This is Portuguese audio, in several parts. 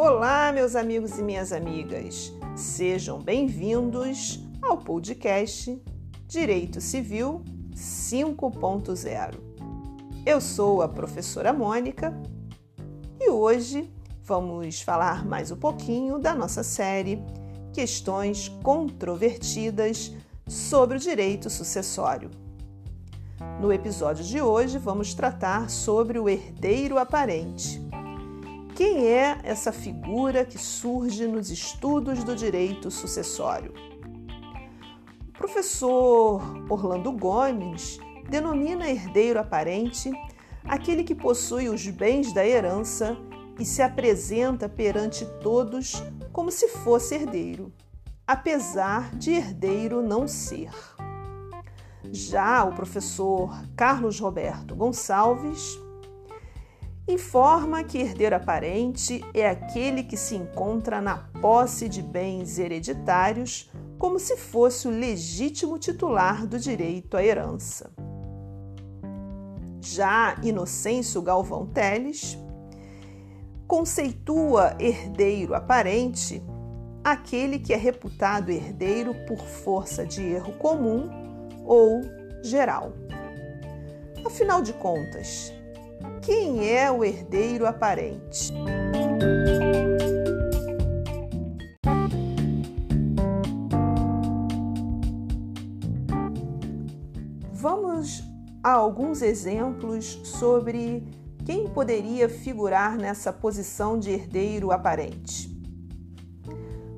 Olá, meus amigos e minhas amigas. Sejam bem-vindos ao podcast Direito Civil 5.0. Eu sou a professora Mônica e hoje vamos falar mais um pouquinho da nossa série Questões Controvertidas sobre o Direito Sucessório. No episódio de hoje, vamos tratar sobre o herdeiro aparente. Quem é essa figura que surge nos estudos do direito sucessório? O professor Orlando Gomes denomina herdeiro aparente aquele que possui os bens da herança e se apresenta perante todos como se fosse herdeiro, apesar de herdeiro não ser. Já o professor Carlos Roberto Gonçalves informa que herdeiro aparente é aquele que se encontra na posse de bens hereditários como se fosse o legítimo titular do direito à herança. Já Inocêncio Galvão Teles conceitua herdeiro aparente aquele que é reputado herdeiro por força de erro comum ou geral. Afinal de contas, quem é o herdeiro aparente? Vamos a alguns exemplos sobre quem poderia figurar nessa posição de herdeiro aparente.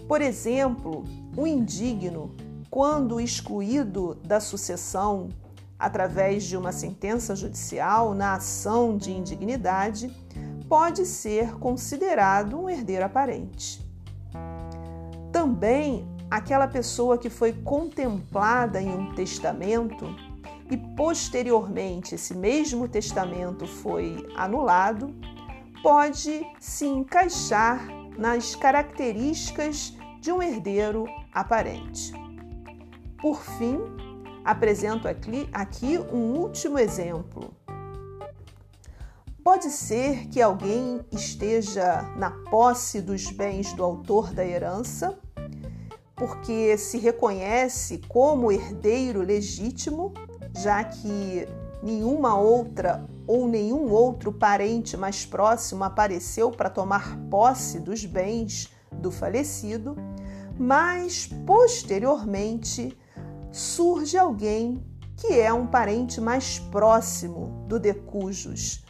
Por exemplo, o indigno, quando excluído da sucessão através de uma sentença judicial na ação de indignidade, pode ser considerado um herdeiro aparente. Também aquela pessoa que foi contemplada em um testamento e posteriormente esse mesmo testamento foi anulado, pode se encaixar nas características de um herdeiro aparente. Por fim, apresento aqui, um último exemplo. Pode ser que alguém esteja na posse dos bens do autor da herança, porque se reconhece como herdeiro legítimo, já que nenhuma outra ou nenhum outro parente mais próximo apareceu para tomar posse dos bens do falecido, mas posteriormente surge alguém que é um parente mais próximo do decujus,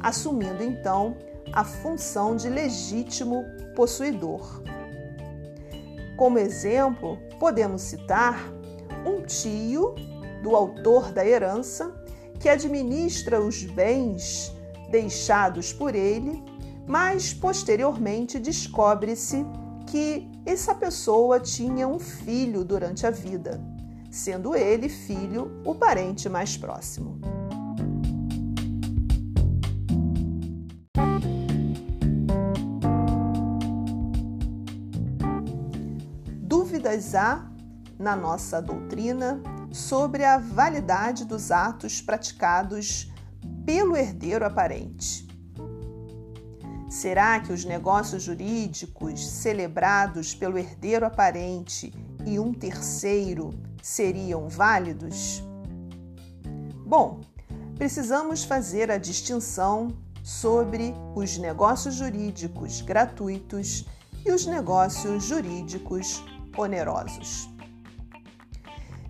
assumindo então a função de legítimo possuidor. Como exemplo, podemos citar um tio do autor da herança que administra os bens deixados por ele, mas posteriormente descobre-se que essa pessoa tinha um filho durante a vida sendo ele, filho, o parente mais próximo. Dúvidas há na nossa doutrina sobre a validade dos atos praticados pelo herdeiro aparente. Será que os negócios jurídicos celebrados pelo herdeiro aparente e um terceiro seriam válidos? Bom, precisamos fazer a distinção sobre os negócios jurídicos gratuitos e os negócios jurídicos onerosos.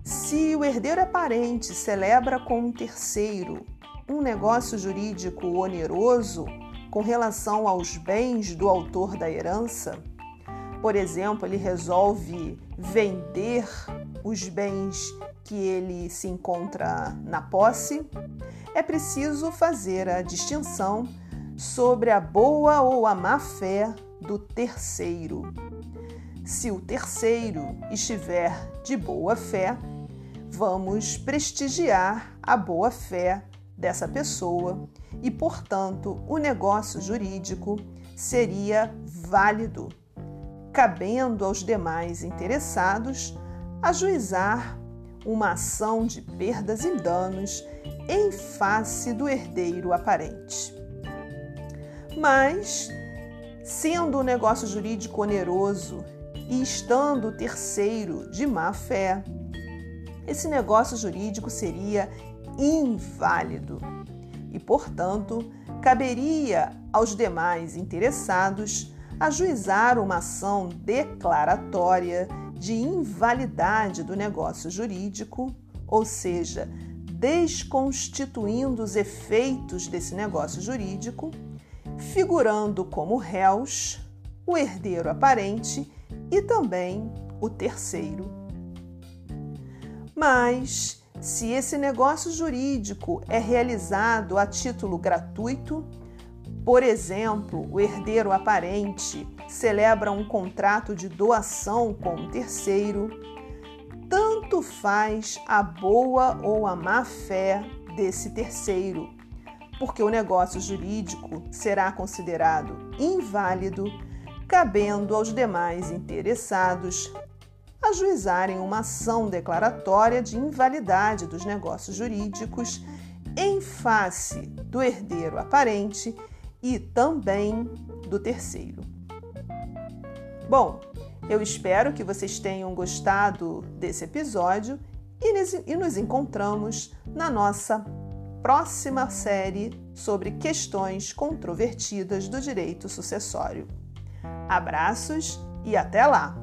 Se o herdeiro aparente celebra com um terceiro um negócio jurídico oneroso com relação aos bens do autor da herança, por exemplo, ele resolve vender os bens que ele se encontra na posse, é preciso fazer a distinção sobre a boa ou a má fé do terceiro. Se o terceiro estiver de boa fé, vamos prestigiar a boa fé dessa pessoa e, portanto, o negócio jurídico seria válido cabendo aos demais interessados ajuizar uma ação de perdas e danos em face do herdeiro aparente. Mas Sendo o negócio jurídico oneroso e estando o terceiro de má fé, esse negócio jurídico seria inválido e, portanto, caberia aos demais interessados ajuizar uma ação declaratória de invalidade do negócio jurídico, ou seja, desconstituindo os efeitos desse negócio jurídico, figurando como réus o herdeiro aparente e também o terceiro. Mas, se esse negócio jurídico é realizado a título gratuito, por exemplo, o herdeiro aparente celebra um contrato de doação com um terceiro, tanto faz a boa ou a má fé desse terceiro, porque o negócio jurídico será considerado inválido, cabendo aos demais interessados ajuizarem uma ação declaratória de invalidade dos negócios jurídicos em face do herdeiro aparente e também do terceiro. Bom, eu espero que vocês tenham gostado desse episódio e nos encontramos na nossa próxima série sobre questões controvertidas do direito sucessório. Abraços e até lá!